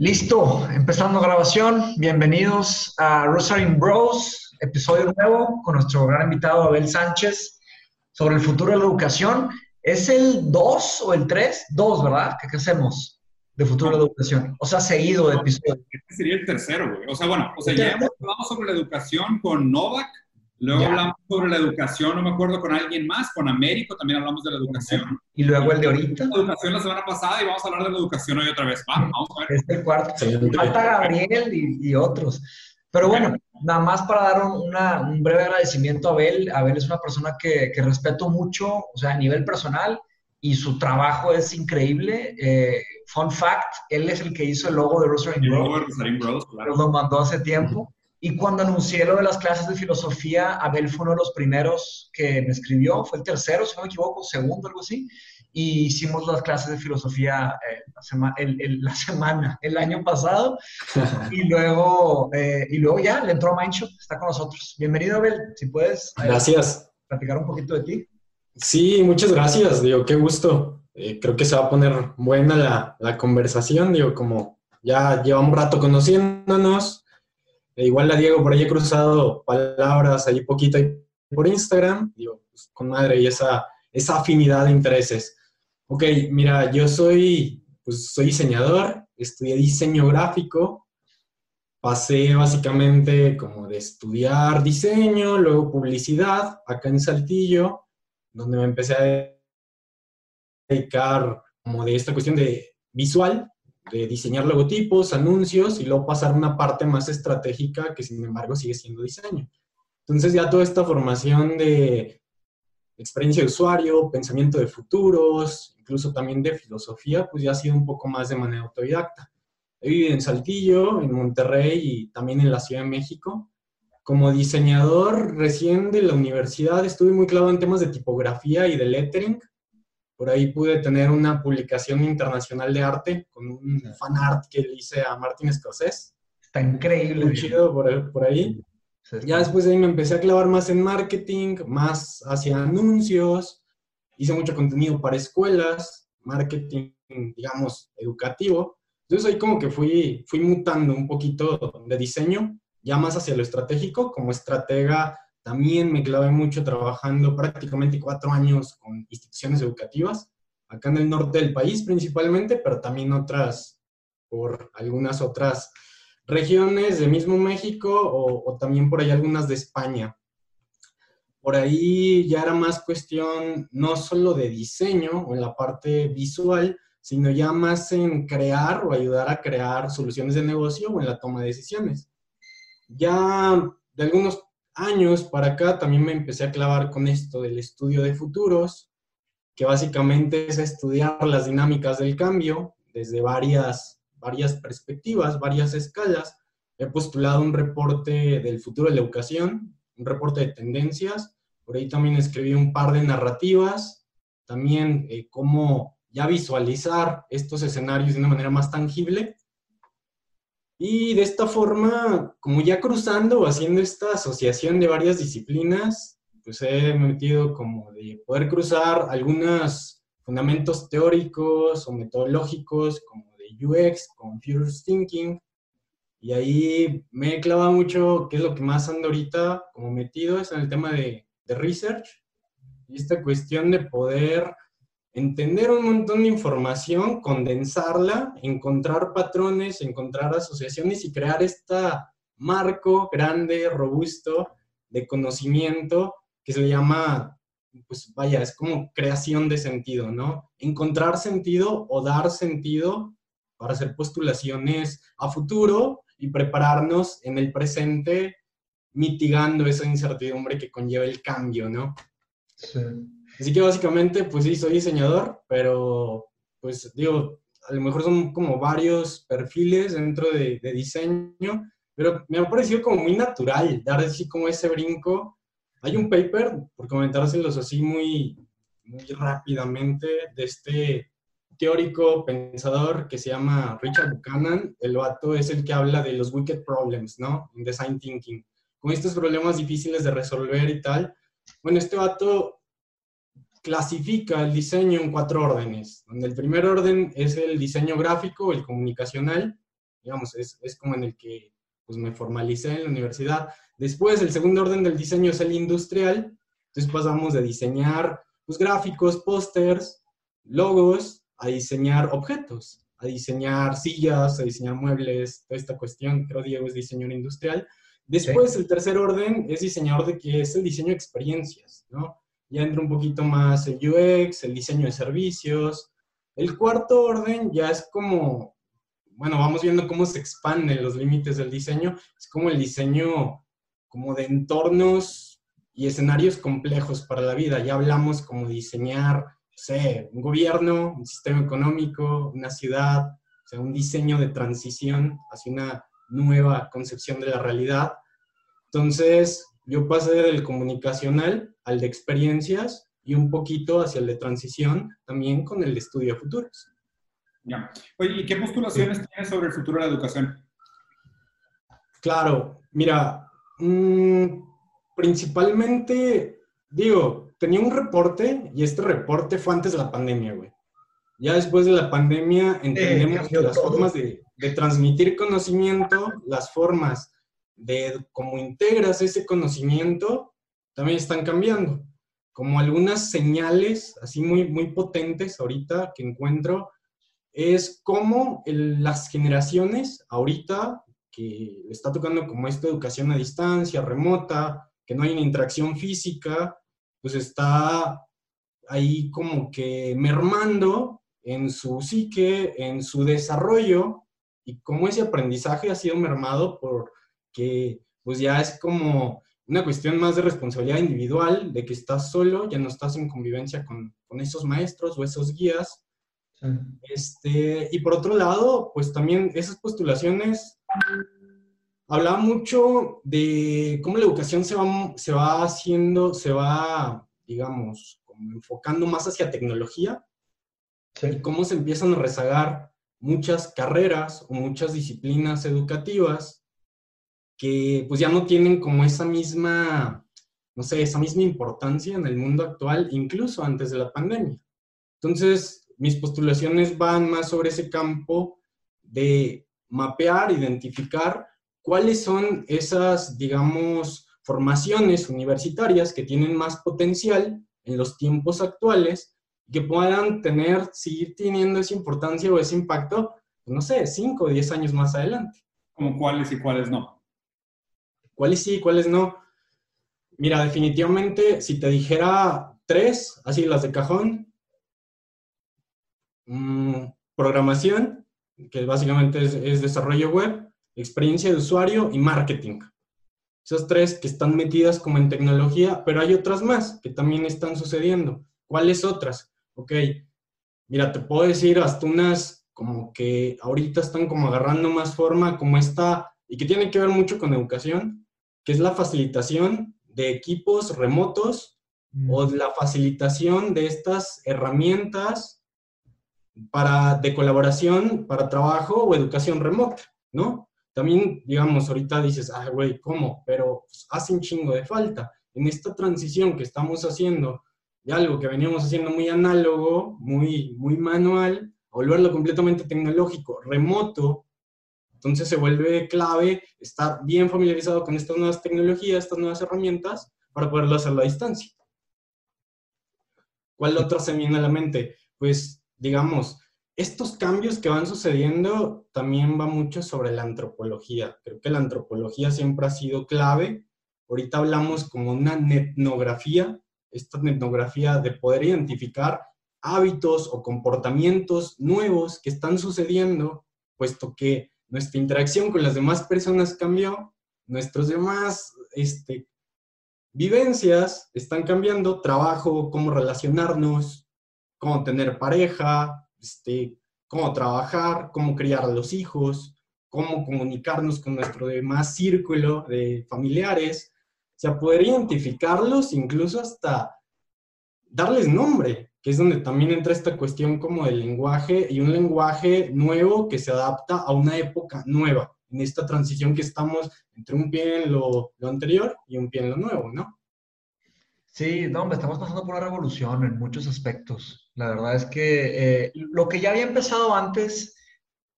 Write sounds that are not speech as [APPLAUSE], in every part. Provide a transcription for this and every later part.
Listo, empezando grabación. Bienvenidos a Rosary Bros, episodio nuevo con nuestro gran invitado Abel Sánchez sobre el futuro de la educación. ¿Es el 2 o el 3? 2, ¿verdad? ¿Qué, hacemos de futuro de la educación? O sea, seguido de episodio. Este sería el tercero, güey. O sea, bueno, o sea, ya hemos hablado sobre la educación con Novak, Luego hablamos sobre la educación, no me acuerdo con alguien más, con Américo también hablamos de la educación. Y luego el de ahorita. La educación la semana pasada y vamos a hablar de la educación hoy otra vez. vamos a ver. Este cuarto. Falta Gabriel y, otros. Pero bueno, nada más para dar un, breve agradecimiento a Abel. Abel es una persona que, respeto mucho, o sea, a nivel personal, y su trabajo es increíble. Eh, fun fact, él es el que hizo el logo de Rosary Bros. claro. Lo mandó hace tiempo. Y cuando anuncié lo de las clases de filosofía, Abel fue uno de los primeros que me escribió, fue el tercero, si no me equivoco, segundo, algo así. Y hicimos las clases de filosofía eh, la, el, la, semana, el año pasado. [LAUGHS] y, luego, eh, y luego ya le entró a Mindshop, está con nosotros. Bienvenido, Abel, si puedes. Eh, gracias. Platicar un poquito de ti. Sí, muchas gracias, digo, qué gusto. creo que se va a poner buena la, la conversación, digo, como ya llevamos un rato conociéndonos, e igual la Diego por ahí he cruzado palabras ahí poquito por Instagram, pues, con madre y esa, esa afinidad de intereses. Ok, mira, yo soy, pues soy diseñador, estudié diseño gráfico, pasé básicamente como de estudiar diseño, luego publicidad, acá en Saltillo, donde me empecé a dedicar como de esta cuestión de visual, de diseñar logotipos, anuncios y luego pasar a una parte más estratégica que sin embargo sigue siendo diseño. Entonces ya toda esta formación de experiencia de usuario, pensamiento de futuros, incluso también de filosofía, pues ya ha sido un poco más de manera autodidacta. He vivido en Saltillo, en Monterrey y también en la Ciudad de México. Como diseñador recién de la universidad estuve muy clavado en temas de tipografía y de lettering, por ahí pude tener una publicación internacional de arte con un fan art que le hice a Martin Scorsese. Está increíble. Muy chido por, por ahí. Ya después de ahí me empecé a clavar más en marketing, más hacia anuncios. Hice mucho contenido para escuelas, marketing, digamos, educativo. Entonces ahí como que fui, fui mutando un poquito de diseño, ya más hacia lo estratégico, como estratega también me clavé mucho trabajando prácticamente cuatro años con instituciones educativas, acá en el norte del país principalmente, pero también otras, por algunas otras regiones de mismo México o, también por ahí algunas de España. Por ahí ya era más cuestión no solo de diseño o en la parte visual, sino ya más en crear o ayudar a crear soluciones de negocio o en la toma de decisiones. Ya de algunos años para acá también me empecé a clavar con esto del estudio de futuros, que básicamente es estudiar las dinámicas del cambio desde varias, varias perspectivas, varias escalas. He postulado un reporte del futuro de la educación, un reporte de tendencias. Por ahí también escribí un par de narrativas, también eh, cómo ya visualizar estos escenarios de una manera más tangible y de esta forma, como ya cruzando o haciendo esta asociación de varias disciplinas, pues he metido como de poder cruzar algunos fundamentos teóricos o metodológicos como de UX, con Future Thinking, y ahí me he clavado mucho, que es lo que más ando ahorita como metido, es en el tema de, de research, y esta cuestión de poder entender un montón de información, condensarla, encontrar patrones, encontrar asociaciones y crear este marco grande, robusto de conocimiento que se le llama, pues vaya, es como creación de sentido, ¿no? Encontrar sentido o dar sentido para hacer postulaciones a futuro y prepararnos en el presente mitigando esa incertidumbre que conlleva el cambio, ¿no? Sí. Así que básicamente, pues sí, soy diseñador, pero pues digo, a lo mejor son como varios perfiles dentro de, diseño. pero me ha parecido como muy natural dar así como ese brinco. Hay un paper, por comentárselos así muy, muy rápidamente, de este teórico, pensador que se llama Richard Buchanan. El vato es el que habla de los wicked problems, ¿no? En design thinking. Con estos problemas difíciles de resolver y tal. Bueno, este vato clasifica el diseño en cuatro órdenes, donde el primer orden es el diseño gráfico, el comunicacional, digamos, es, es como en el que pues, me formalicé en la universidad. Después, el segundo orden del diseño es el industrial, entonces pasamos de diseñar pues, gráficos, pósters, logos, a diseñar objetos, a diseñar sillas, a diseñar muebles, toda esta cuestión, creo Diego es diseñador industrial. Después, el tercer orden es diseñador de que es el diseño de experiencias, ¿no? Ya entra un poquito más el UX, el diseño de servicios. El cuarto orden ya es como, bueno, vamos viendo cómo se expanden los límites del diseño, es como el diseño como de entornos y escenarios complejos para la vida. Ya hablamos como diseñar, no sé, un gobierno, un sistema económico, una ciudad, sea, un diseño de transición hacia una nueva concepción de la realidad. Entonces, yo pasé del comunicacional al de experiencias y un poquito hacia el de transición, también con el estudio de futuros. Ya. Oye, ¿y qué postulaciones tienes sobre el futuro de la educación? Claro, mira, mm, principalmente, digo, tenía un reporte y este reporte fue antes de la pandemia, güey. Ya después de la pandemia entendemos que las formas de, de transmitir conocimiento, las formas de cómo integras ese conocimiento, también están cambiando. Como algunas señales así muy, muy potentes ahorita que encuentro, es cómo las generaciones ahorita que está tocando como esta educación a distancia, remota, que no hay una interacción física, pues está ahí como que mermando en su psique, en su desarrollo, y cómo ese aprendizaje ha sido mermado por que pues ya es como una cuestión más de responsabilidad individual, de que estás solo, ya no estás en convivencia con, con esos maestros o esos guías. Este, y por otro lado, pues también esas postulaciones hablaba mucho de cómo la educación se va, se va haciendo, se va, digamos, como enfocando más hacia tecnología, y cómo se empiezan a rezagar muchas carreras o muchas disciplinas educativas que pues ya no tienen como esa misma, no sé, esa misma importancia en el mundo actual, incluso antes de la pandemia. Entonces, mis postulaciones van más sobre ese campo de mapear, identificar cuáles son esas, digamos, formaciones universitarias que tienen más potencial en los tiempos actuales que puedan tener, seguir teniendo esa importancia o ese impacto, no sé, 5 o 10 años más adelante. ¿Como cuáles y cuáles no? ¿Cuáles sí, cuáles no? Mira, definitivamente, si te dijera tres, así las de cajón, mm, programación, que básicamente es, desarrollo web, experiencia de usuario y marketing. Esas tres que están metidas como en tecnología, pero hay otras más que también están sucediendo. ¿Cuáles otras? Ok, mira, te puedo decir hasta unas como que ahorita están como agarrando más forma, como esta, y que tiene que ver mucho con educación, que es la facilitación de equipos remotos o mm. la facilitación de estas herramientas para, de colaboración para trabajo o educación remota, ¿no? También, digamos, ahorita dices, ah, güey, ¿cómo? Pero pues, hace un chingo de falta. En esta transición que estamos haciendo de algo que veníamos haciendo muy análogo, muy, muy manual, a volverlo completamente tecnológico, remoto, entonces se vuelve clave estar bien familiarizado con estas nuevas tecnologías, estas nuevas herramientas, para poderlo hacer a distancia. ¿Cuál otra se viene a la mente? Pues, digamos, estos cambios que van sucediendo también va mucho sobre la antropología. Creo que la antropología siempre ha sido clave. Ahorita hablamos como una etnografía, esta etnografía de poder identificar hábitos o comportamientos nuevos que están sucediendo, puesto que nuestra interacción con las demás personas cambió, nuestros demás este, vivencias están cambiando, trabajo, cómo relacionarnos, cómo tener pareja, este, cómo trabajar, cómo criar a los hijos. cómo comunicarnos con nuestro demás círculo de familiares, o sea, poder identificarlos, incluso hasta darles nombre, que es donde también entra esta cuestión como del lenguaje y un lenguaje nuevo que se adapta a una época nueva, en esta transición que estamos entre un pie en lo, lo anterior y un pie en lo nuevo, ¿no? Sí, no, estamos pasando por una revolución en muchos aspectos. La verdad es que eh, lo que ya había empezado antes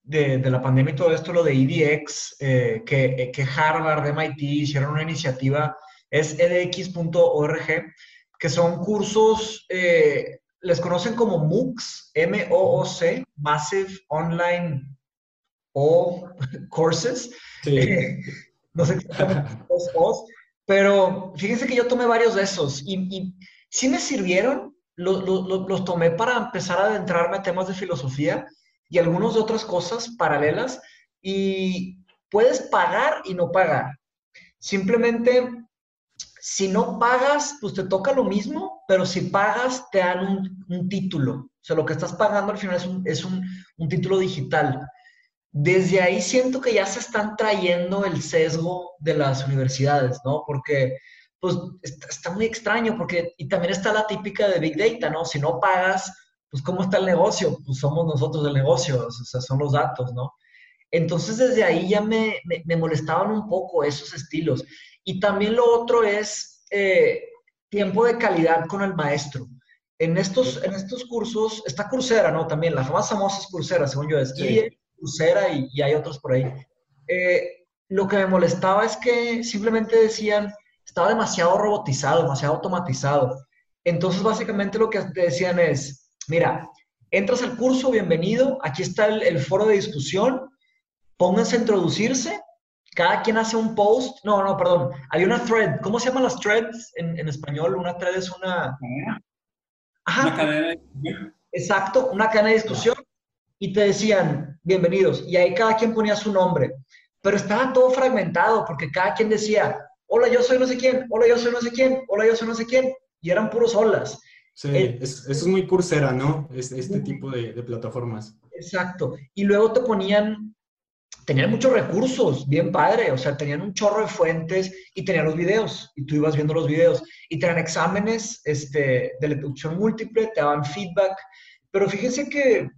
de, la pandemia y todo esto, lo de EDX, eh, que, eh, que, Harvard, MIT hicieron una iniciativa, es edx.org, que son cursos, les conocen como MOOCs, M-O-O-C, Massive Online o Courses. Sí. [LAUGHS] no sé qué [LAUGHS] los pero fíjense que yo tomé varios de esos y, y sí me sirvieron, los, los, tomé para empezar a adentrarme a temas de filosofía y algunas de otras cosas paralelas y puedes pagar y no pagar. Simplemente, si no pagas, pues te toca lo mismo, pero si pagas, te dan un, título. O sea, lo que estás pagando al final es un, es un, un título digital desde ahí siento que ya se están trayendo el sesgo de las universidades, ¿no? Porque, pues, está, muy extraño, porque, y también está la típica de Big Data, ¿no? Si no pagas, pues, ¿cómo está el negocio? Pues somos nosotros el negocio, o sea, son los datos, ¿no? Entonces, desde ahí ya me, me, molestaban un poco esos estilos. Y también lo otro es eh, tiempo de calidad con el maestro. En estos, en estos cursos, está Coursera, ¿no? También, la más famosa es Coursera, según yo es. Sí y, hay otros por ahí. Eh, lo que me molestaba es que simplemente decían, estaba demasiado robotizado, demasiado automatizado. Entonces, básicamente lo que te decían es, mira, entras al curso, bienvenido, aquí está el, foro de discusión, pónganse a introducirse, cada quien hace un post, no, no, perdón, hay una thread, ¿cómo se llaman las threads en, en español? Una thread es una... Ajá. Una cadena de discusión. Exacto, una cadena de discusión y te decían, bienvenidos, y ahí cada quien ponía su nombre, pero estaba todo fragmentado porque cada quien decía, hola, yo soy no sé quién, hola, yo soy no sé quién, hola, yo soy no sé quién, y eran puros olas. Sí, eh, eso es muy cursera, ¿no? Este, este tipo de, de, plataformas. Exacto. Y luego te ponían, tenían muchos recursos, bien padre, o sea, tenían un chorro de fuentes y tenían los videos, y tú ibas viendo los videos, y tenían exámenes este, de lectura múltiple, te daban feedback, pero fíjense que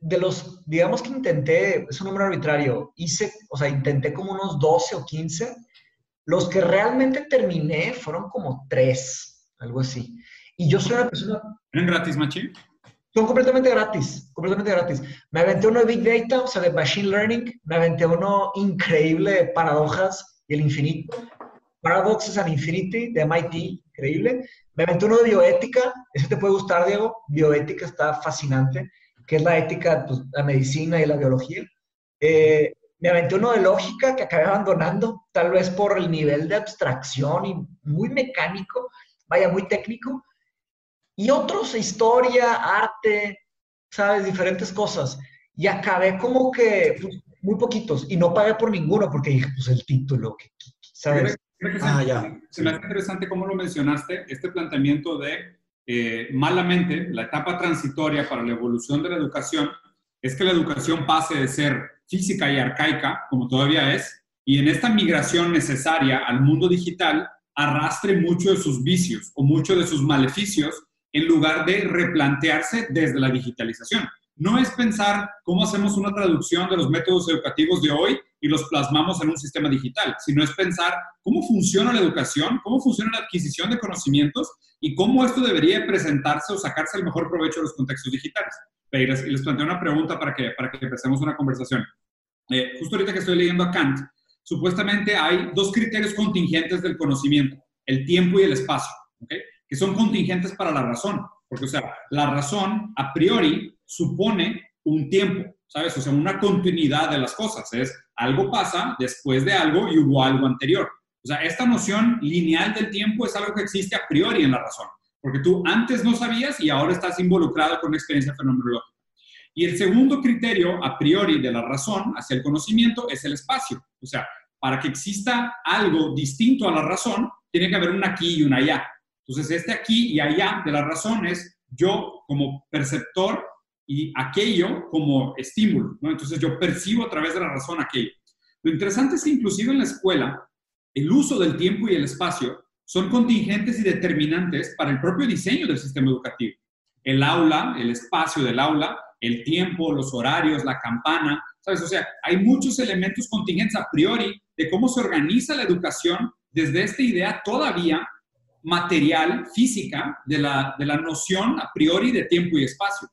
de los, digamos que intenté, es un número arbitrario, hice, o sea, intenté como unos 12 o 15. Los que realmente terminé fueron como 3, algo así. Y yo soy una persona... ¿Eran gratis, Machi? Son completamente gratis, completamente gratis. Me aventé uno de Big Data, o sea, de Machine Learning. Me aventé uno increíble de paradojas y el infinito. Paradoxes and Infinity de MIT, increíble. Me aventé uno de bioética, ese te puede gustar, Diego. Bioética está fascinante que es la ética, pues, la medicina y la biología. Eh, me aventé uno de lógica que acabé abandonando, tal vez por el nivel de abstracción y muy mecánico, vaya, muy técnico. Y otros, historia, arte, ¿sabes? Diferentes cosas. Y acabé como que pues, muy poquitos y no pagué por ninguno porque dije, pues el título, ¿sabes? ah, ya. Se me hace interesante cómo lo mencionaste, este planteamiento de eh, malamente, la etapa transitoria para la evolución de la educación es que la educación pase de ser física y arcaica, como todavía es, y en esta migración necesaria al mundo digital arrastre mucho de sus vicios o mucho de sus maleficios en lugar de replantearse desde la digitalización no es pensar cómo hacemos una traducción de los métodos educativos de hoy y los plasmamos en un sistema digital, sino es pensar cómo funciona la educación, cómo funciona la adquisición de conocimientos y cómo esto debería presentarse o sacarse el mejor provecho de los contextos digitales. Y les, les planteo una pregunta para que, para que empecemos una conversación. Eh, justo ahorita que estoy leyendo a Kant, supuestamente hay dos criterios contingentes del conocimiento, el tiempo y el espacio, que son contingentes para la razón. Porque, o sea, la razón a priori supone un tiempo, ¿sabes? O sea, una continuidad de las cosas. Es algo pasa después de algo y hubo algo anterior. O sea, esta noción lineal del tiempo es algo que existe a priori en la razón, porque tú antes no sabías y ahora estás involucrado con una experiencia fenomenológica. Y el segundo criterio a priori de la razón hacia el conocimiento es el espacio. O sea, para que exista algo distinto a la razón, tiene que haber un aquí y un allá. Entonces, este aquí y allá de la razón es yo como perceptor y aquello como estímulo, ¿no? Entonces yo percibo a través de la razón aquello. Lo interesante es que inclusive en la escuela, el uso del tiempo y el espacio son contingentes y determinantes para el propio diseño del sistema educativo. El aula, el espacio del aula, el tiempo, los horarios, la campana, ¿sabes? O sea, hay muchos elementos contingentes a priori de cómo se organiza la educación desde esta idea todavía material, física, de la, de la noción a priori de tiempo y espacio.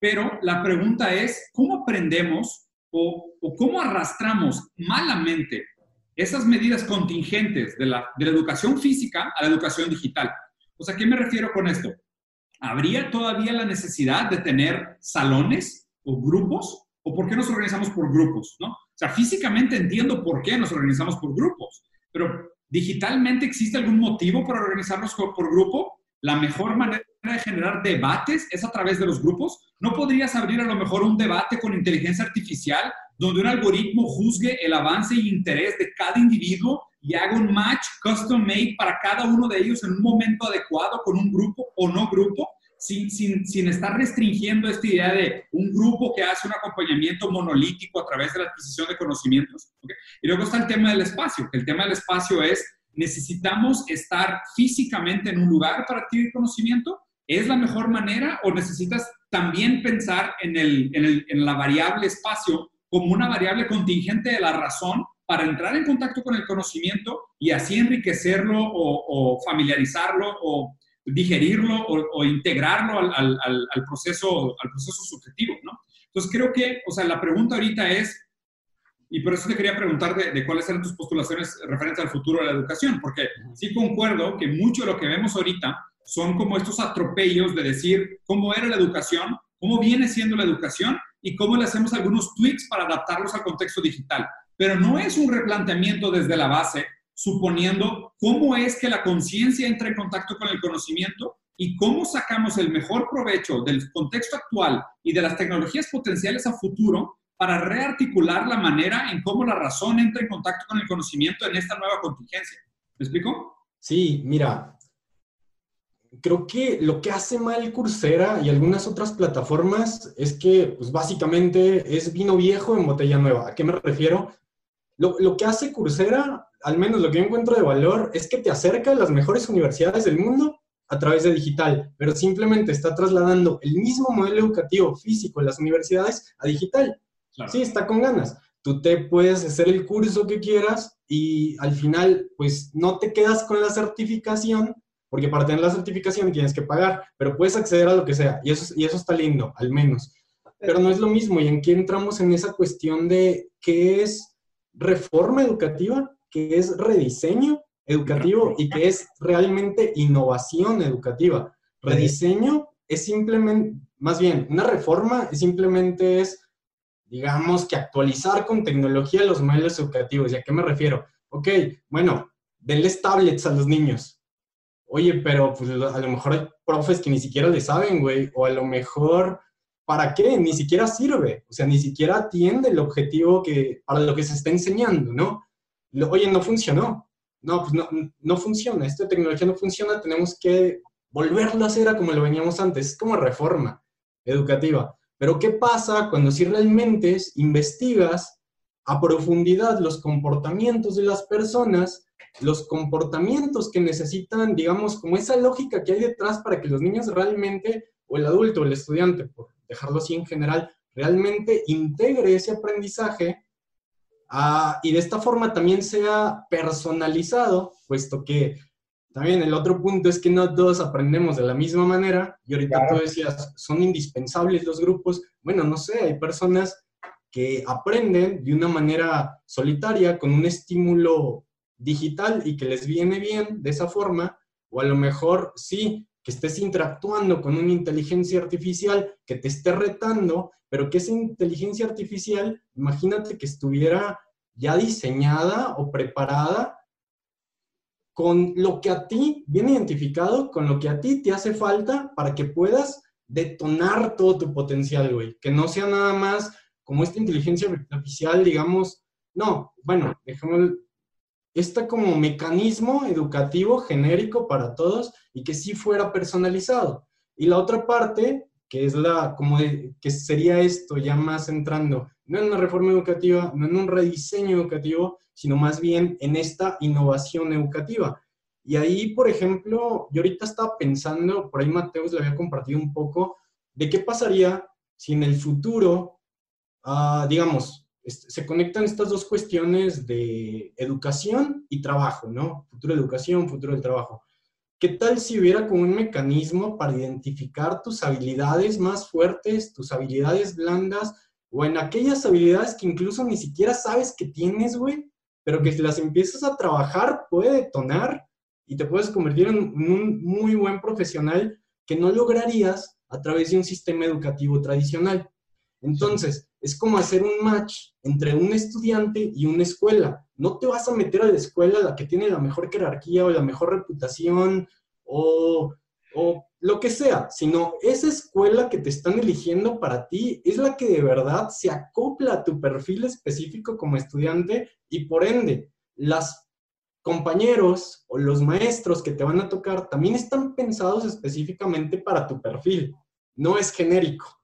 Pero la pregunta es, ¿cómo aprendemos o, o cómo arrastramos malamente esas medidas contingentes de la, de la educación física a la educación digital? O sea, ¿qué me refiero con esto? ¿Habría todavía la necesidad de tener salones o grupos? ¿O por qué nos organizamos por grupos? ¿no? O sea, físicamente entiendo por qué nos organizamos por grupos, pero digitalmente existe algún motivo para organizarnos por grupo? La mejor manera de generar debates es a través de los grupos. ¿No podrías abrir a lo mejor un debate con inteligencia artificial donde un algoritmo juzgue el avance y interés de cada individuo y haga un match custom made para cada uno de ellos en un momento adecuado con un grupo o no grupo? Sin, sin, sin, estar restringiendo esta idea de un grupo que hace un acompañamiento monolítico a través de la adquisición de conocimientos. Y luego está el tema del espacio, el tema del espacio es ¿Necesitamos estar físicamente en un lugar para adquirir conocimiento? ¿Es la mejor manera o necesitas también pensar en, el, en, la variable espacio como una variable contingente de la razón para entrar en contacto con el conocimiento y así enriquecerlo o, familiarizarlo o digerirlo o, integrarlo al, al, proceso, al proceso subjetivo, ¿no? Entonces creo que, o sea, la pregunta ahorita es, y por eso te quería preguntar de, cuáles eran tus postulaciones referentes al futuro de la educación, porque sí concuerdo que mucho de lo que vemos ahorita son como estos atropellos de decir cómo era la educación, cómo viene siendo la educación y cómo le hacemos algunos tweaks para adaptarlos al contexto digital. Pero no es un replanteamiento desde la base, suponiendo cómo es que la conciencia entra en contacto con el conocimiento y cómo sacamos el mejor provecho del contexto actual y de las tecnologías potenciales a futuro para rearticular la manera en cómo la razón entra en contacto con el conocimiento en esta nueva contingencia. ¿Me explico? Sí, mira, creo que lo que hace mal Coursera y algunas otras plataformas es que, pues básicamente, es vino viejo en botella nueva. ¿A qué me refiero? Lo, lo, que hace Coursera, al menos lo que yo encuentro de valor, es que te acerca a las mejores universidades del mundo a través de digital, pero simplemente está trasladando el mismo modelo educativo físico en las universidades a digital. Sí, está con ganas. Tú te puedes hacer el curso que quieras y al final, pues no te quedas con la certificación, porque para tener la certificación tienes que pagar, pero puedes acceder a lo que sea y eso, y eso está lindo, al menos. Pero no es lo mismo. ¿Y en qué entramos en esa cuestión de qué es reforma educativa, qué es rediseño educativo y qué es realmente innovación educativa? Rediseño es simplemente, más bien, una reforma simplemente es digamos que actualizar con tecnología los modelos educativos. ¿Y a qué me refiero? Ok, bueno, denles tablets a los niños. Oye, pero pues a lo mejor hay profes que ni siquiera le saben, güey, o a lo mejor, ¿para qué? Ni siquiera sirve, o sea, ni siquiera atiende el objetivo que, para lo que se está enseñando, ¿no? Oye, no funcionó. No, pues no, no funciona, esta tecnología no funciona, tenemos que volverlo a hacer a como lo veníamos antes, es como reforma educativa. Pero ¿qué pasa cuando si realmente investigas a profundidad los comportamientos de las personas, los comportamientos que necesitan, digamos, como esa lógica que hay detrás para que los niños realmente, o el adulto, o el estudiante, por dejarlo así en general, realmente integre ese aprendizaje ah, y de esta forma también sea personalizado, puesto que también el otro punto es que no todos aprendemos de la misma manera. Y ahorita tú decías, son indispensables los grupos. Bueno, no sé, hay personas que aprenden de una manera solitaria, con un estímulo digital y que les viene bien de esa forma. O a lo mejor sí, que estés interactuando con una inteligencia artificial que te esté retando, pero que esa inteligencia artificial, imagínate que estuviera ya diseñada o preparada con lo que a ti viene identificado, con lo que a ti te hace falta para que puedas detonar todo tu potencial, güey. Que no sea nada más como esta inteligencia artificial, digamos, no, bueno, dejemos este como mecanismo educativo genérico para todos y que sí fuera personalizado. Y la otra parte, que es la, como que sería esto, ya más entrando, no en una reforma educativa, no en un rediseño educativo, sino más bien en esta innovación educativa. Y ahí, por ejemplo, yo ahorita estaba pensando, por ahí Mateus le había compartido un poco, de qué pasaría si en el futuro, ah, digamos, se conectan estas dos cuestiones de educación y trabajo, ¿no? Futuro de educación, futuro del trabajo. ¿Qué tal si hubiera como un mecanismo para identificar tus habilidades más fuertes, tus habilidades blandas, o en aquellas habilidades que incluso ni siquiera sabes que tienes, güey, pero que si las empiezas a trabajar puede detonar y te puedes convertir en un muy buen profesional que no lograrías a través de un sistema educativo tradicional. Entonces, es como hacer un match entre un estudiante y una escuela. No te vas a meter a la escuela la que tiene la mejor jerarquía o la mejor reputación o, o lo que sea, sino esa escuela que te están eligiendo para ti es la que de verdad se acopla a tu perfil específico como estudiante y por ende, las compañeros o los maestros que te van a tocar también están pensados específicamente para tu perfil, no es genérico.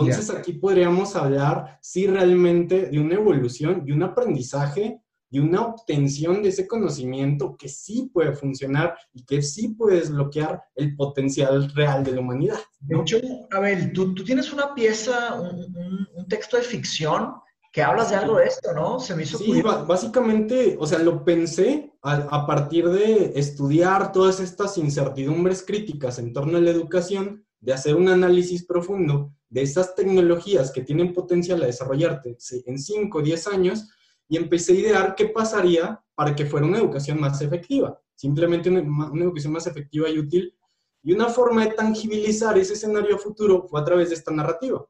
Entonces aquí podríamos hablar, sí, realmente de una evolución y un aprendizaje y una obtención de ese conocimiento que sí puede funcionar y que sí puede desbloquear el potencial real de la humanidad. De hecho, Abel, tú, tú tienes una pieza, un, un, texto de ficción que hablas de algo de esto, ¿no? Se me hizo Sí, básicamente, o sea, lo pensé a, a partir de estudiar todas estas incertidumbres críticas en torno a la educación, de hacer un análisis profundo de esas tecnologías que tienen potencial a desarrollarte en 5 o 10 años y empecé a idear qué pasaría para que fuera una educación más efectiva, simplemente una, educación más efectiva y útil. Y una forma de tangibilizar ese escenario futuro fue a través de esta narrativa.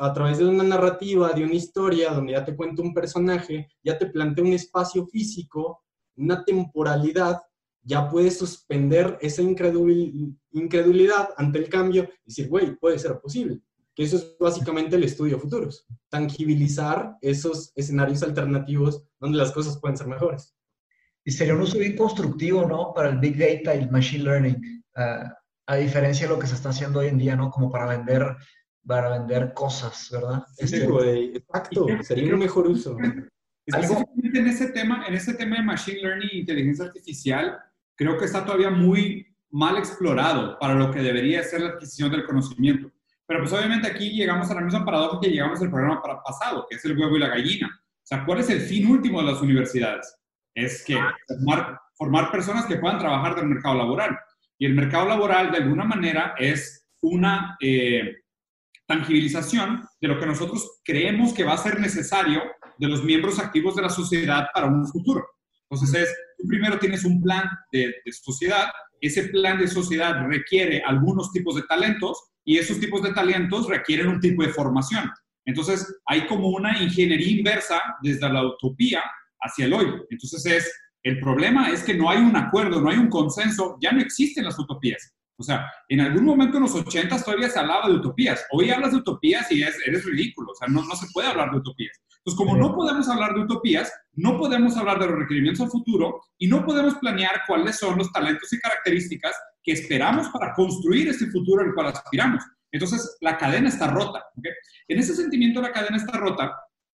A través de una narrativa, de una historia, donde ya te cuento un personaje, ya te planteo un espacio físico, una temporalidad, ya puedes suspender esa incredulidad ante el cambio y decir, güey, puede ser posible que eso es básicamente el estudio futuros, tangibilizar esos escenarios alternativos donde las cosas pueden ser mejores. Y sería un uso bien constructivo, ¿no? Para el Big Data y el Machine Learning, uh, a diferencia de lo que se está haciendo hoy en día, ¿no? Como para vender, para vender cosas, ¿verdad? Sí, este, güey, exacto, sería un mejor uso. Específicamente en ese tema, en ese tema de Machine Learning e inteligencia artificial, creo que está todavía muy mal explorado para lo que debería ser la adquisición del conocimiento. Pero pues obviamente aquí llegamos a la misma paradoja que llegamos al programa pasado, que es el huevo y la gallina. O sea, ¿cuál es el fin último de las universidades? Es que formar, formar personas que puedan trabajar del mercado laboral. Y el mercado laboral, de alguna manera, es una eh, tangibilización de lo que nosotros creemos que va a ser necesario de los miembros activos de la sociedad para un futuro. Entonces, es, tú primero tienes un plan de, de sociedad, ese plan de sociedad requiere algunos tipos de talentos y esos tipos de talentos requieren un tipo de formación. Entonces, hay como una ingeniería inversa desde la utopía hacia el hoy. Entonces, es, el problema es que no hay un acuerdo, no hay un consenso, ya no existen las utopías. O sea, en algún momento en los 80 todavía se hablaba de utopías. Hoy hablas de utopías y es, eres ridículo. O sea, no, no se puede hablar de utopías. Entonces, como no podemos hablar de utopías, no podemos hablar de los requerimientos al futuro y no podemos planear cuáles son los talentos y características que esperamos para construir este futuro al cual aspiramos. Entonces, la cadena está rota. En ese sentimiento, la cadena está rota.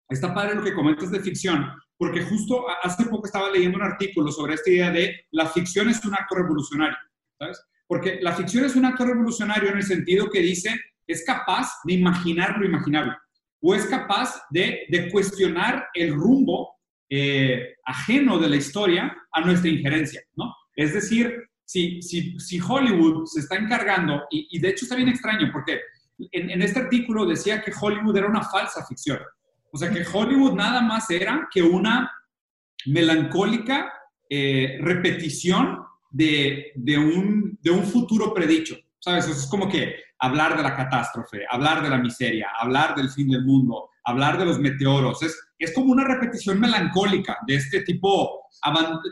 Está padre lo que comentas de ficción, porque justo hace poco estaba leyendo un artículo sobre esta idea de la ficción es un acto revolucionario, ¿sabes? Porque la ficción es un acto revolucionario en el sentido que dice, es capaz de imaginar lo imaginable, o es capaz de, cuestionar el rumbo eh, ajeno de la historia a nuestra injerencia, ¿no? Es decir, si, si, si Hollywood se está encargando, y, de hecho está bien extraño, porque en, este artículo decía que Hollywood era una falsa ficción. O sea, que Hollywood nada más era que una melancólica eh, repetición de, de, un, de un futuro predicho. ¿Sabes? es como que hablar de la catástrofe, hablar de la miseria, hablar del fin del mundo, hablar de los meteoros. Es, es como una repetición melancólica de este tipo,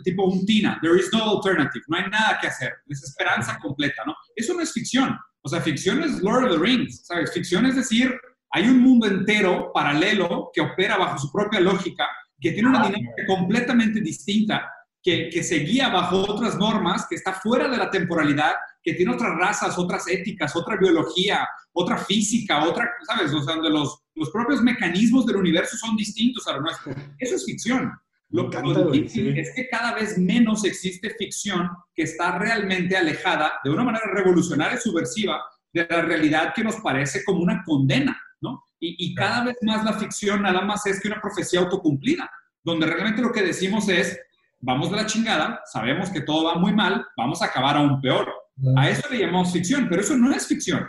tipo un Tina. There is no alternative. No hay nada que hacer. Es esperanza completa, ¿no? Eso no es ficción. O sea, ficción es Lord of the Rings, ¿sabes? Ficción es decir, hay un mundo entero paralelo que opera bajo su propia lógica, que tiene una dinámica completamente distinta, que, que se guía bajo otras normas, que está fuera de la temporalidad, que tiene otras razas, otras éticas, otra biología, otra física, otra, ¿sabes? O sea, donde los, los propios mecanismos del universo son distintos a lo nuestro. Eso es ficción. Lo que difícil es que cada vez menos existe ficción que está realmente alejada de una manera revolucionaria y subversiva de la realidad que nos parece como una condena, ¿no? Y, y cada vez más la ficción nada más es que una profecía autocumplida, donde realmente lo que decimos es, vamos de la chingada, sabemos que todo va muy mal, vamos a acabar aún peor. A eso le llamamos ficción, pero eso no es ficción.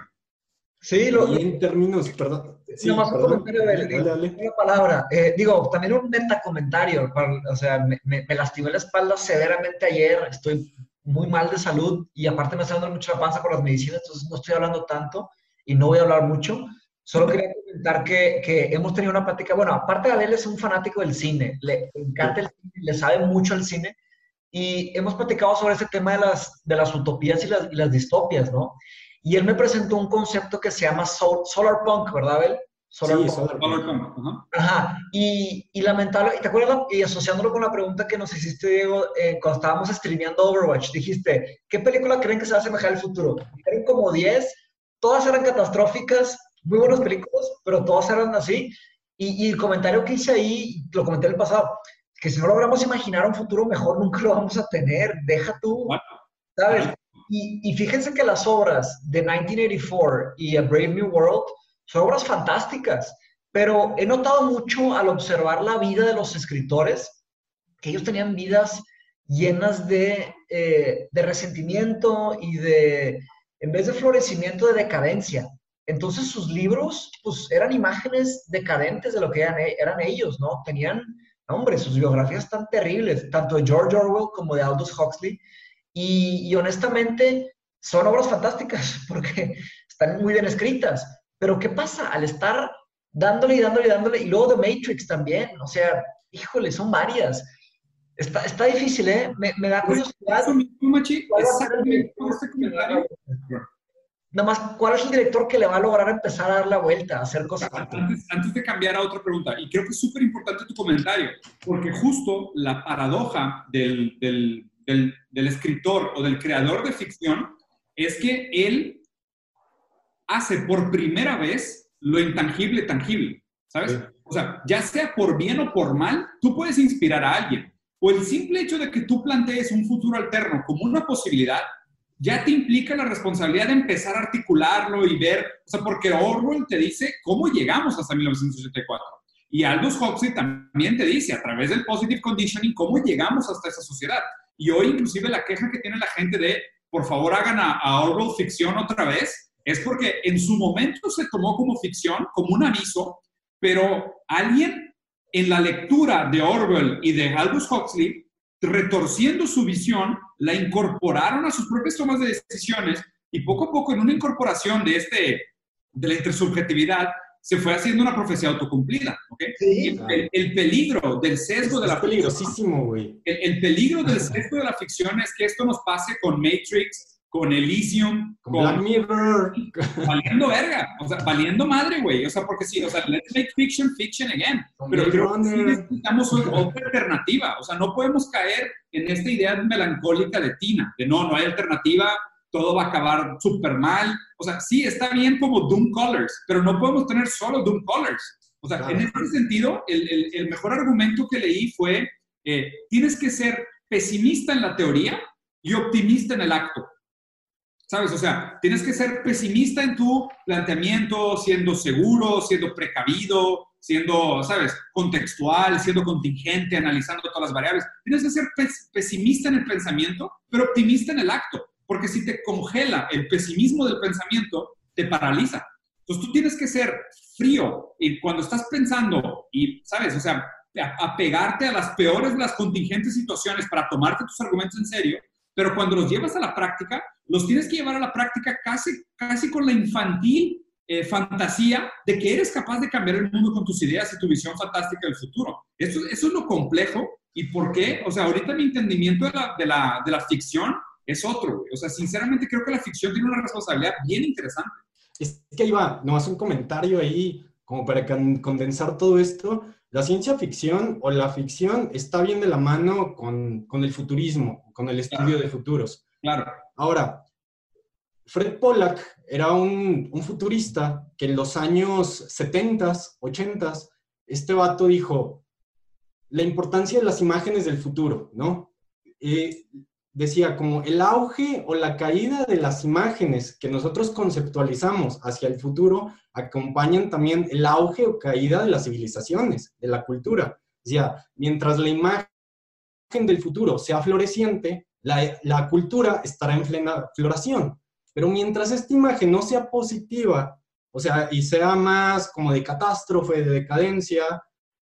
Sí, lo, en términos, perdón. Sí, más un comentario de una palabra. Eh, digo, también un meta comentario. o sea, me, me, lastimé la espalda severamente ayer. Estoy muy mal de salud y aparte me está dando mucho la panza por las medicinas, entonces no estoy hablando tanto y no voy a hablar mucho. Solo quería comentar que, que hemos tenido una plática. Bueno, aparte de Abel, es un fanático del cine. Le encanta el cine, le sabe mucho el cine. Y hemos platicado sobre ese tema de las, de las utopías y las, y las distopias, ¿no? Y él me presentó un concepto que se llama solar punk, ¿verdad, Abel? Solar sí, Solar punk. Ajá. Y, y lamentable, ¿te acuerdas? Y asociándolo con la pregunta que nos hiciste, Diego, eh, cuando estábamos streameando Overwatch, dijiste, ¿qué película creen que se va a asemejar al futuro? Eran como 10, todas eran catastróficas, muy buenas películas, pero todas eran así. Y, y el comentario que hice ahí, lo comenté en el pasado, que si no logramos imaginar un futuro mejor, nunca lo vamos a tener. Deja tú, ¿sabes? Y, fíjense que las obras de 1984 y A Brave New World son obras fantásticas, pero he notado mucho al observar la vida de los escritores que ellos tenían vidas llenas de, eh, de resentimiento y de, en vez de florecimiento, de decadencia. Entonces sus libros, pues, eran imágenes decadentes de lo que eran, eran ellos, ¿no? Tenían, hombre, sus biografías tan terribles, tanto de George Orwell como de Aldous Huxley, y, honestamente son obras fantásticas [LAUGHS] porque están muy bien escritas. Pero ¿qué pasa? Al estar dándole y dándole y dándole, y luego The Matrix también, o sea, híjole, son varias. Está, está difícil, ¿eh? Me, me da curiosidad. Nada más, ¿cuál es el director que le va a lograr empezar a dar la vuelta, a hacer cosas? Antes, antes de cambiar a otra pregunta, y creo que es súper importante tu comentario, porque justo la paradoja del, del del, escritor o del creador de ficción es que él hace por primera vez lo intangible tangible, ¿sabes? O sea, ya sea por bien o por mal, tú puedes inspirar a alguien. O el simple hecho de que tú plantees un futuro alterno como una posibilidad, ya te implica la responsabilidad de empezar a articularlo y ver, o sea, porque Orwell te dice cómo llegamos hasta 1984. Y Aldous Huxley también te dice a través del positive conditioning cómo llegamos hasta esa sociedad. Y hoy inclusive la queja que tiene la gente de, por favor, hagan a, Orwell ficción otra vez, es porque en su momento se tomó como ficción, como un aviso, pero alguien en la lectura de Orwell y de Aldous Huxley, retorciendo su visión, la incorporaron a sus propias tomas de decisiones y poco a poco en una incorporación de, este, de la intersubjetividad, se fue haciendo una profecía autocumplida, ¿ok? el, peligro del sesgo de la peligrosísimo, güey. El, peligro del sesgo de la ficción es que esto nos pase con Matrix, con Elysium, con, Black Mirror. Valiendo verga, o sea, valiendo madre, güey. O sea, porque sí, o sea, let's make fiction fiction again. Pero creo que necesitamos otra alternativa. O sea, no podemos caer en esta idea melancólica de Tina, de no, no hay alternativa, todo va a acabar súper mal. O sea, sí, está bien como Doom Colors, pero no podemos tener solo Doom Colors. O sea, en ese sentido, el, el, mejor argumento que leí fue, eh, tienes que ser pesimista en la teoría y optimista en el acto. ¿Sabes? O sea, tienes que ser pesimista en tu planteamiento, siendo seguro, siendo precavido, siendo, ¿sabes? Contextual, siendo contingente, analizando todas las variables. Tienes que ser pesimista en el pensamiento, pero optimista en el acto porque si te congela el pesimismo del pensamiento, te paraliza. Entonces tú tienes que ser frío y cuando estás pensando y, ¿sabes? O sea, apegarte a las peores de las contingentes situaciones para tomarte tus argumentos en serio, pero cuando los llevas a la práctica, los tienes que llevar a la práctica casi, casi con la infantil eh, fantasía de que eres capaz de cambiar el mundo con tus ideas y tu visión fantástica del futuro. Eso, eso es lo complejo y por qué, o sea, ahorita mi entendimiento de la, de la, de la ficción es otro, O sea, sinceramente creo que la ficción tiene una responsabilidad bien interesante. Es que ahí va, nomás un comentario ahí, como para condensar todo esto. La ciencia ficción o la ficción está bien de la mano con, con el futurismo, con el estudio de futuros. Claro. Ahora, Fred Pollack era un, futurista que en los años 70, 80, este vato dijo la importancia de las imágenes del futuro, ¿no? Decía como el auge o la caída de las imágenes que nosotros conceptualizamos hacia el futuro acompañan también el auge o caída de las civilizaciones, de la cultura. Decía, mientras la imagen del futuro sea floreciente, la, cultura estará en plena floración. Pero mientras esta imagen no sea positiva, o sea, y sea más como de catástrofe, de decadencia,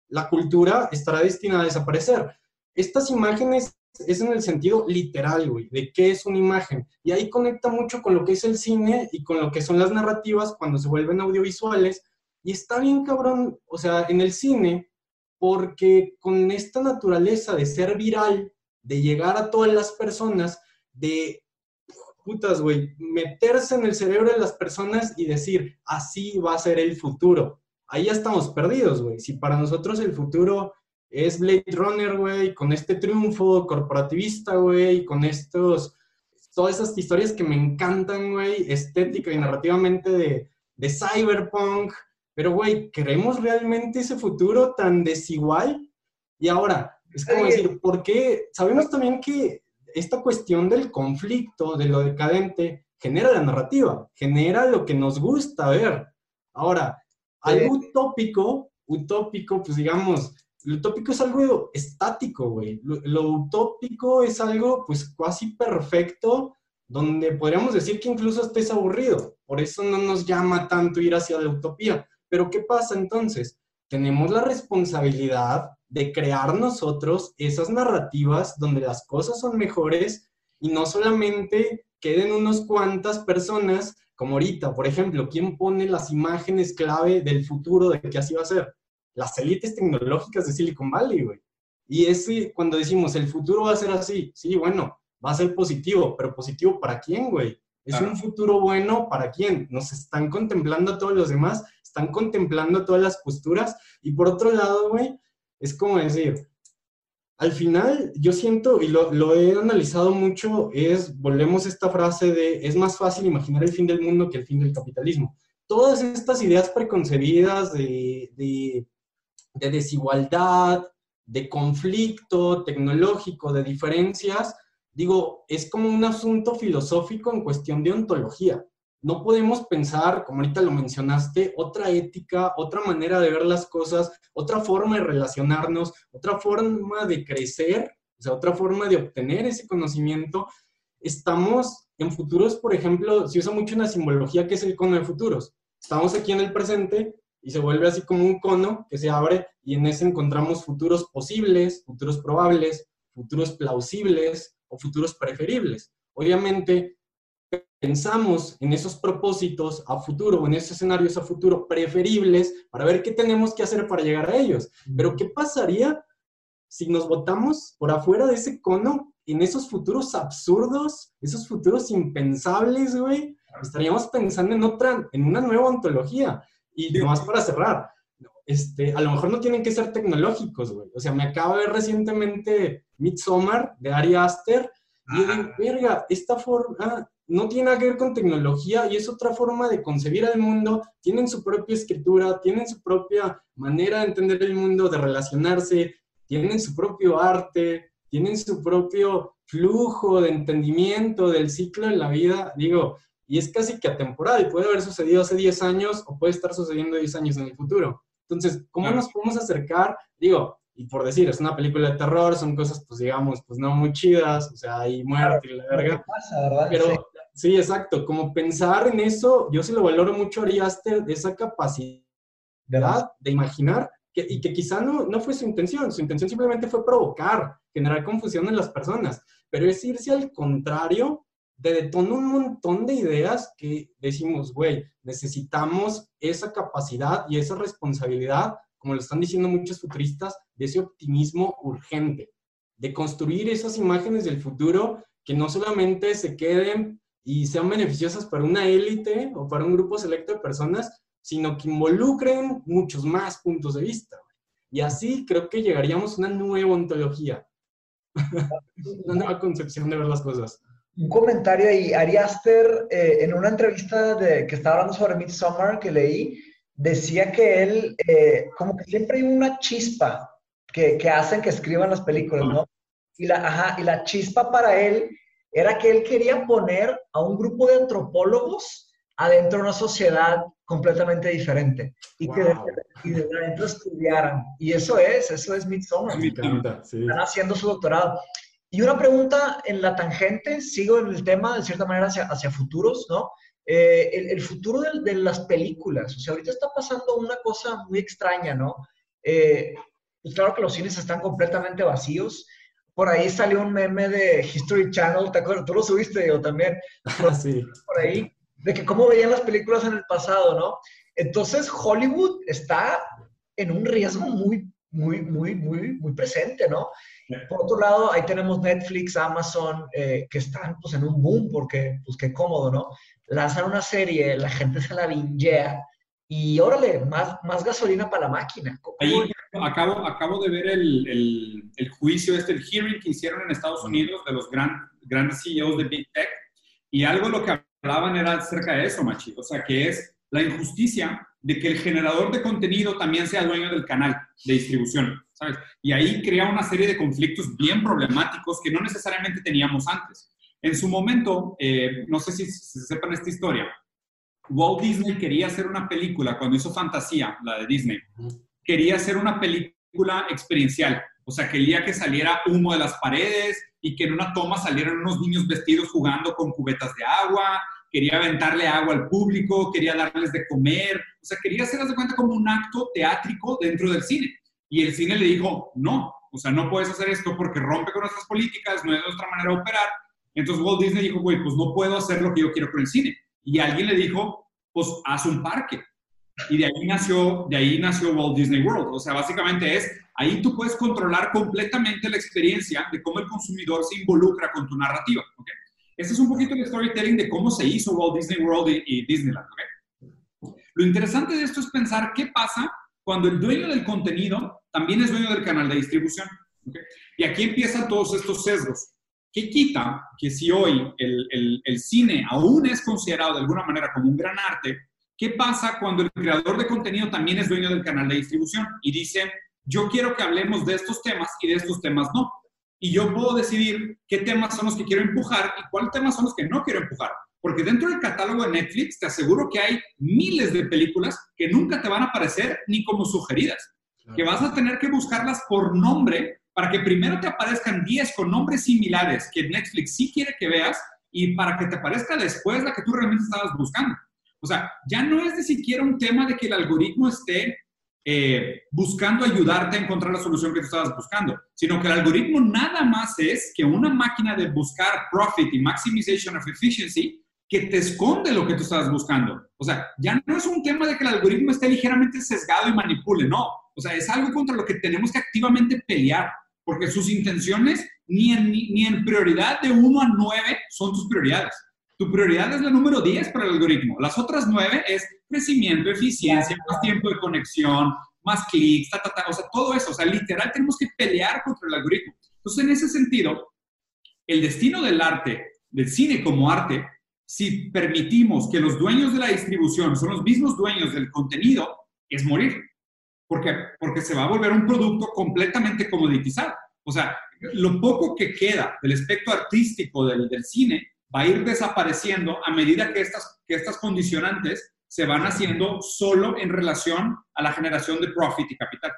la cultura estará destinada a desaparecer. Estas imágenes es en el sentido literal, güey, de qué es una imagen. Y ahí conecta mucho con lo que es el cine y con lo que son las narrativas cuando se vuelven audiovisuales. Y está bien cabrón, o sea, en el cine, porque con esta naturaleza de ser viral, de llegar a todas las personas, de putas, güey, meterse en el cerebro de las personas y decir, así va a ser el futuro. Ahí ya estamos perdidos, güey. Si para nosotros el futuro es Blade Runner, güey, con este triunfo corporativista, güey, con estos, todas esas historias que me encantan, güey, estética y narrativamente de, de cyberpunk. Pero, güey, ¿queremos realmente ese futuro tan desigual? Y ahora, es como decir, ¿por qué? Sabemos también que esta cuestión del conflicto, de lo decadente, genera la narrativa, genera lo que nos gusta ver. Ahora, algo utópico, utópico, pues digamos, lo utópico es algo estático, güey. Lo, utópico es algo, pues, casi perfecto, donde podríamos decir que incluso estés aburrido. Por eso no nos llama tanto ir hacia la utopía. Pero, ¿qué pasa entonces? Tenemos la responsabilidad de crear nosotros esas narrativas donde las cosas son mejores y no solamente queden unos cuantas personas, como ahorita, por ejemplo, ¿quién pone las imágenes clave del futuro de que así va a ser? Las élites tecnológicas de Silicon Valley, güey. Y es cuando decimos, el futuro va a ser así, sí, bueno, va a ser positivo, pero positivo para quién, güey? Es un futuro bueno para quién? Nos están contemplando a todos los demás, están contemplando todas las posturas. Y por otro lado, güey, es como decir, al final yo siento, y lo, he analizado mucho, es, volvemos a esta frase de, es más fácil imaginar el fin del mundo que el fin del capitalismo. Todas estas ideas preconcebidas de, de, de desigualdad, de conflicto tecnológico, de diferencias, digo, es como un asunto filosófico en cuestión de ontología no podemos pensar, como ahorita lo mencionaste, otra ética, otra manera de ver las cosas, otra forma de relacionarnos, otra forma de crecer, o sea, otra forma de obtener ese conocimiento. Estamos en futuros, por ejemplo, se usa mucho una simbología que es el cono de futuros. Estamos aquí en el presente y se vuelve así como un cono que se abre y en ese encontramos futuros posibles, futuros probables, futuros plausibles o futuros preferibles. Obviamente, pensamos en esos propósitos a futuro o en esos escenarios a futuro preferibles para ver qué tenemos que hacer para llegar a ellos. Pero ¿qué pasaría si nos votamos por afuera de ese cono en esos futuros absurdos, esos futuros impensables, güey? Estaríamos pensando en otra, en una nueva ontología. Y nomás para cerrar, este, a lo mejor no tienen que ser tecnológicos, güey. O sea, me acaba de ver recientemente Midsommar de Ari Aster y digo, verga, esta forma, no tiene nada que ver con tecnología y es otra forma de concebir el mundo. Tienen su propia escritura, tienen su propia manera de entender el mundo, de relacionarse, tienen su propio arte, tienen su propio flujo de entendimiento del ciclo de la vida. Digo, y es casi que atemporal. Puede haber sucedido hace 10 años o puede estar sucediendo 10 años en el futuro. Entonces, ¿cómo nos podemos acercar? Digo, y por decir, es una película de terror, son cosas, pues digamos, pues no muy chidas, o sea, hay muerte y la verga. Pero, sí. exacto, como pensar en eso, yo sí lo valoro mucho a Ari Aster, esa capacidad de imaginar, que, y que quizá no, no fue su intención, su intención simplemente fue provocar, generar confusión en las personas, pero es irse al contrario de detonar un montón de ideas que decimos, güey, necesitamos esa capacidad y esa responsabilidad como lo están diciendo muchos futuristas, de ese optimismo urgente, de construir esas imágenes del futuro que no solamente se queden y sean beneficiosas para una élite o para un grupo selecto de personas, sino que involucren muchos más puntos de vista. Y así creo que llegaríamos a una nueva ontología, [LAUGHS] una nueva concepción de ver las cosas. un comentario ahí. Ari Aster, eh, en una entrevista de, que estaba hablando sobre Midsommar que leí, decía que él, eh, como que siempre hay una chispa que, que, hacen que escriban las películas, ¿no? Y la, ajá, y la chispa para él era que él quería poner a un grupo de antropólogos adentro de una sociedad completamente diferente y que desde, adentro estudiaran. Y eso es, eso es Midsommar. Están haciendo su doctorado. Y una pregunta en la tangente, sigo en el tema de cierta manera hacia, hacia futuros, ¿no? Eh, el, futuro de, las películas. O sea, ahorita está pasando una cosa muy extraña, ¿no? Eh, pues claro que los cines están completamente vacíos. Por ahí salió un meme de History Channel, ¿te acuerdas? Tú lo subiste yo también. [LAUGHS] sí. Por ahí, de que cómo veían las películas en el pasado, ¿no? Entonces, Hollywood está en un riesgo muy, muy, muy, muy, muy presente, ¿no? Por otro lado, ahí tenemos Netflix, Amazon, eh, que están pues en un boom porque, pues qué cómodo, ¿no? Lanzan una serie, la gente se la vingea y órale, más, más gasolina para la máquina. Ahí acabo, acabo de ver el, el, juicio, este, el hearing que hicieron en Estados Unidos de los gran, grandes CEOs de Big Tech y algo lo que hablaban era acerca de eso, Machi, o sea, que es la injusticia de que el generador de contenido también sea dueño del canal de distribución. Y ahí crea una serie de conflictos bien problemáticos que no necesariamente teníamos antes. En su momento, eh, no sé si, se sepan esta historia, Walt Disney quería hacer una película, cuando hizo Fantasía, la de Disney, quería hacer una película experiencial, o sea, quería que saliera humo de las paredes y que en una toma salieran unos niños vestidos jugando con cubetas de agua, quería aventarle agua al público, quería darles de comer, o sea, quería hacerlas de cuenta como un acto teátrico dentro del cine. Y el cine le dijo, no, o sea, no puedes hacer esto porque rompe con nuestras políticas, no es nuestra manera de operar. Entonces Walt Disney dijo, güey, pues no puedo hacer lo que yo quiero con el cine. Y alguien le dijo, pues haz un parque. Y de ahí nació, de ahí nació Walt Disney World. O sea, básicamente es, ahí tú puedes controlar completamente la experiencia de cómo el consumidor se involucra con tu narrativa. Este es un poquito el storytelling de cómo se hizo Walt Disney World y, Disneyland. Lo interesante de esto es pensar qué pasa cuando el dueño del contenido también es dueño del canal de distribución. Y aquí empiezan todos estos sesgos. ¿Qué quita que si hoy el, el, cine aún es considerado de alguna manera como un gran arte, ¿qué pasa cuando el creador de contenido también es dueño del canal de distribución y dice, yo quiero que hablemos de estos temas y de estos temas no? Y yo puedo decidir qué temas son los que quiero empujar y cuáles temas son los que no quiero empujar. Porque dentro del catálogo de Netflix te aseguro que hay miles de películas que nunca te van a aparecer ni como sugeridas. Que vas a tener que buscarlas por nombre para que primero te aparezcan 10 con nombres similares que Netflix sí quiere que veas y para que te aparezca después la que tú realmente estabas buscando. O sea, ya no es de siquiera un tema de que el algoritmo esté eh, buscando ayudarte a encontrar la solución que tú estabas buscando, sino que el algoritmo nada más es que una máquina de buscar profit y maximization of efficiency que te esconde lo que tú estabas buscando. O sea, ya no es un tema de que el algoritmo esté ligeramente sesgado y manipule, no. O sea, es algo contra lo que tenemos que activamente pelear, porque sus intenciones ni en, ni en prioridad de 1 a 9 son tus prioridades. Tu prioridad es la número 10 para el algoritmo. Las otras 9 es crecimiento, eficiencia, más tiempo de conexión, más clics, ta, ta, ta. O sea, todo eso. O sea, literal tenemos que pelear contra el algoritmo. Entonces, en ese sentido, el destino del arte, del cine como arte, si permitimos que los dueños de la distribución son los mismos dueños del contenido, es morir. Porque, porque se va a volver un producto completamente comoditizado. O sea, lo poco que queda del espectro artístico del, del cine va a ir desapareciendo a medida que estas, que estas condicionantes se van haciendo solo en relación a la generación de profit y capital.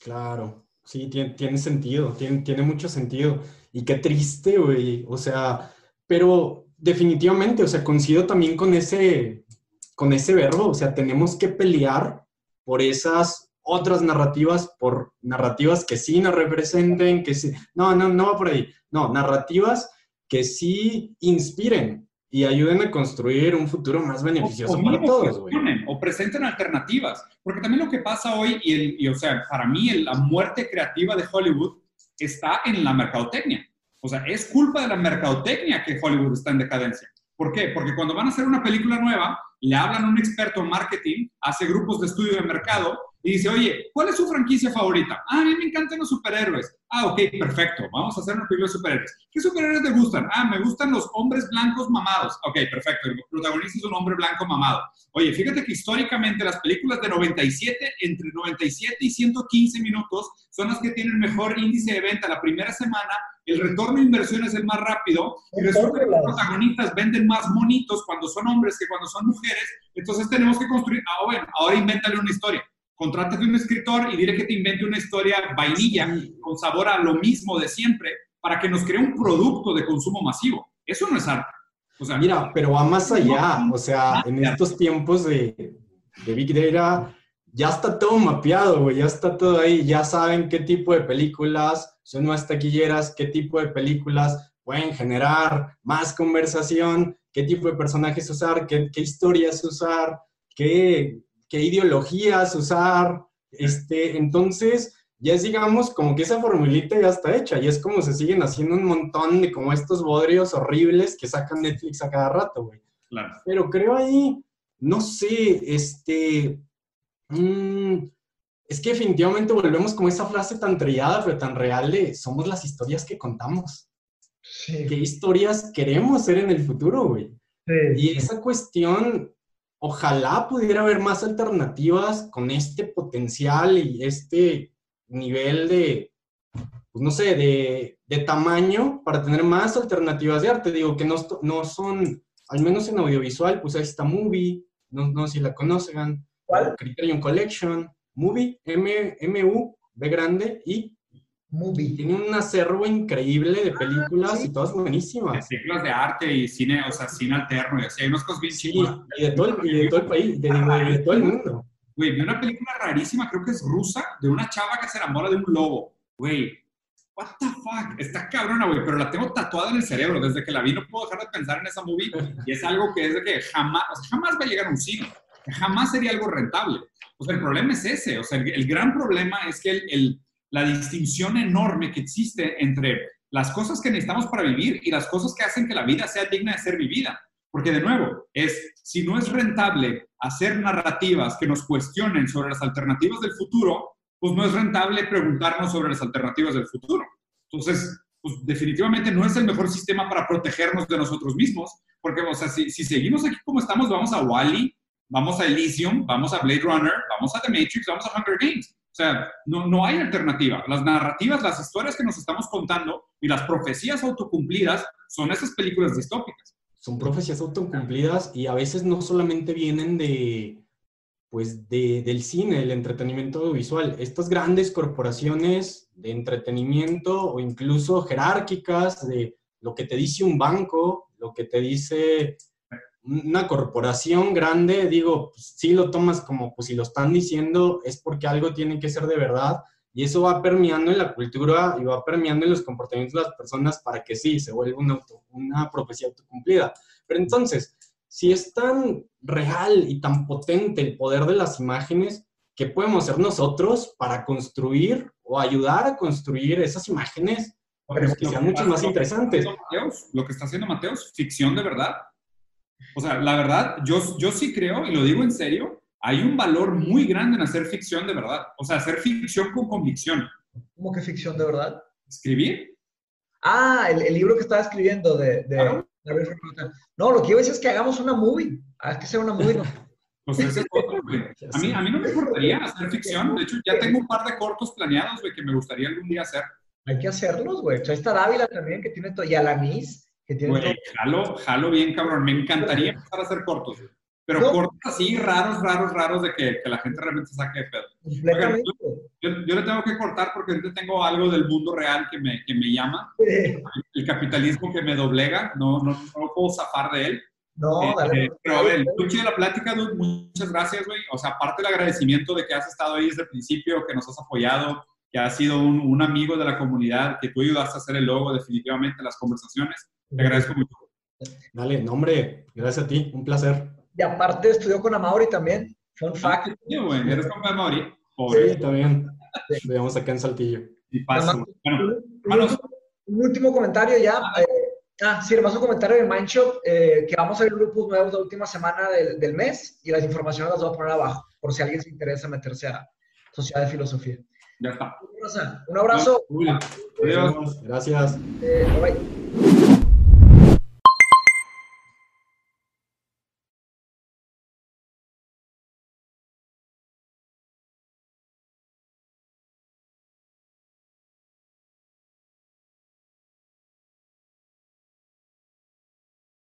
Claro, sí, tiene, tiene sentido, tiene, tiene mucho sentido. Y qué triste, güey. O sea, pero definitivamente, o sea, coincido también con ese, con ese verbo, o sea, tenemos que pelear por esas otras narrativas, por narrativas que sí nos representen, que sí, no, no, no va por ahí, no, narrativas que sí inspiren y ayuden a construir un futuro más beneficioso para todos, güey. O presenten alternativas, porque también lo que pasa hoy, y, y o sea, para mí la muerte creativa de Hollywood está en la mercadotecnia. O sea, es culpa de la mercadotecnia que Hollywood está en decadencia. ¿Por qué? Porque cuando van a hacer una película nueva, le hablan a un experto en marketing, hace grupos de estudio de mercado y dice, oye, ¿cuál es su franquicia favorita? Ah, a mí me encantan los superhéroes. Ah, ok, perfecto, vamos a hacer una película de superhéroes. ¿Qué superhéroes te gustan? Ah, me gustan los hombres blancos mamados. Ok, perfecto, el protagonista es un hombre blanco mamado. Oye, fíjate que históricamente las películas de 97, entre 97 y 115 minutos, son las que tienen mejor índice de venta la primera semana el retorno de inversión es el más rápido y resulta que los protagonistas venden más monitos cuando son hombres que cuando son mujeres, entonces tenemos que construir, ah, bueno, ahora invéntale una historia. Contrátate un escritor y dile que te invente una historia vainilla con sabor a lo mismo de siempre para que nos cree un producto de consumo masivo. Eso no es arte. O sea, Mira, pero va más allá. O sea, en estos tiempos de, de Big Data ya está todo mapeado, güey, ya está todo ahí, ya saben qué tipo de películas son más taquilleras, qué tipo de películas pueden generar más conversación, qué tipo de personajes usar, qué, historias usar, qué, qué, ideologías usar. Este, entonces, ya es, digamos, como que esa formulita ya está hecha y es como se siguen haciendo un montón de como estos bodrios horribles que sacan Netflix a cada rato, güey. Claro. Pero creo ahí, no sé, este, Mm, es que definitivamente volvemos como esa frase tan trillada, pero tan real de somos las historias que contamos. ¿Qué historias queremos ser en el futuro, güey? y esa cuestión, ojalá pudiera haber más alternativas con este potencial y este nivel de, pues no sé, de, de tamaño para tener más alternativas de arte. Digo que no, no son, al menos en audiovisual, pues ahí está Movie, no, no sé si la conozcan. ¿Cuál? Criterion Collection, Movie, M, M-U, B grande y Movie. Tiene un acervo increíble de ah, películas y todas buenísimas. De películas de arte y cine, o sea, cine alterno y así. Hay unas cosas bien sí, y de, todo el, y de todo el país, de, de, todo el mundo. Güey, vi una película rarísima, creo que es rusa, de una chava que se enamora de un lobo. Güey, what the fuck, está cabrona, güey, pero la tengo tatuada en el cerebro. Desde que la vi no puedo dejar de pensar en esa movie y es algo que es de que jamás, o sea, jamás va a llegar a un cine jamás sería algo rentable. O sea, el problema es ese. O sea, el, gran problema es que el, la distinción enorme que existe entre las cosas que necesitamos para vivir y las cosas que hacen que la vida sea digna de ser vivida. Porque de nuevo, es si no es rentable hacer narrativas que nos cuestionen sobre las alternativas del futuro, pues no es rentable preguntarnos sobre las alternativas del futuro. Entonces, pues definitivamente no es el mejor sistema para protegernos de nosotros mismos, porque, o sea, si, si seguimos aquí como estamos, vamos a Wally, vamos a Elysium, vamos a Blade Runner, vamos a The Matrix, vamos a Hunger Games. O sea, no, no hay alternativa. Las narrativas, las historias que nos estamos contando y las profecías autocumplidas son esas películas distópicas. Son profecías autocumplidas y a veces no solamente vienen de, pues, de, del cine, del entretenimiento audiovisual. Estas grandes corporaciones de entretenimiento o incluso jerárquicas de lo que te dice un banco, lo que te dice una corporación grande, digo, pues, si lo tomas como, pues si lo están diciendo, es porque algo tiene que ser de verdad. Y eso va permeando en la cultura y va permeando en los comportamientos de las personas para que sí, se vuelva una, una profecía autocumplida. Pero entonces, si es tan real y tan potente el poder de las imágenes, ¿qué podemos hacer nosotros para construir o ayudar a construir esas imágenes para que sean mucho más interesantes? lo que está haciendo Mateos, ficción de verdad o sea, la verdad, yo, yo sí creo, y lo digo en serio, hay un valor muy grande en hacer ficción de verdad. O sea, hacer ficción con convicción. ¿Cómo que ficción de verdad? ¿Escribir? Ah, el, libro que estaba escribiendo de... de, No, lo que yo decir es que hagamos una movie. Hay que hacer una movie. ¿no? [LAUGHS] Pues ese es otro, güey. A mí, a mí no me importaría hacer ficción. De hecho, ya tengo un par de cortos planeados, güey, que me gustaría algún día hacer. Hay que hacerlos, güey. Ahí está Dávila también, que tiene todo. Y Alanis, jalo, jalo bien, cabrón. Me encantaría empezar a hacer cortos, pero cortos así, raros, raros, raros, de que, que la gente realmente saque de pedo. yo, yo, le tengo que cortar porque ahorita tengo algo del mundo real que me, que me llama. El capitalismo que me doblega, no, no, no puedo zafar de él. No, eh, dale. Eh, pero a ver, el de la plática, dude, muchas gracias, güey. O sea, aparte del agradecimiento de que has estado ahí desde el principio, que nos has apoyado, que has sido un, un amigo de la comunidad, que tú ayudaste a hacer el logo definitivamente las conversaciones. Te agradezco mucho. Dale, nombre, gracias a ti, un placer. Y aparte estudió con Amaury también. Fun fact. Sí, güey, eres con Amaury. Sí, también. Estudiamos acá en Saltillo. Y pasa. Bueno, un, último comentario ya. Eh, ah, sí, además un comentario de Mindshop, eh, que vamos a ver grupos nuevos la última semana del, del, mes y las informaciones las voy a poner abajo, por si alguien se interesa meterse a, Sociedad de Filosofía. Ya está. Un abrazo. Adiós. Gracias. Eh, bye.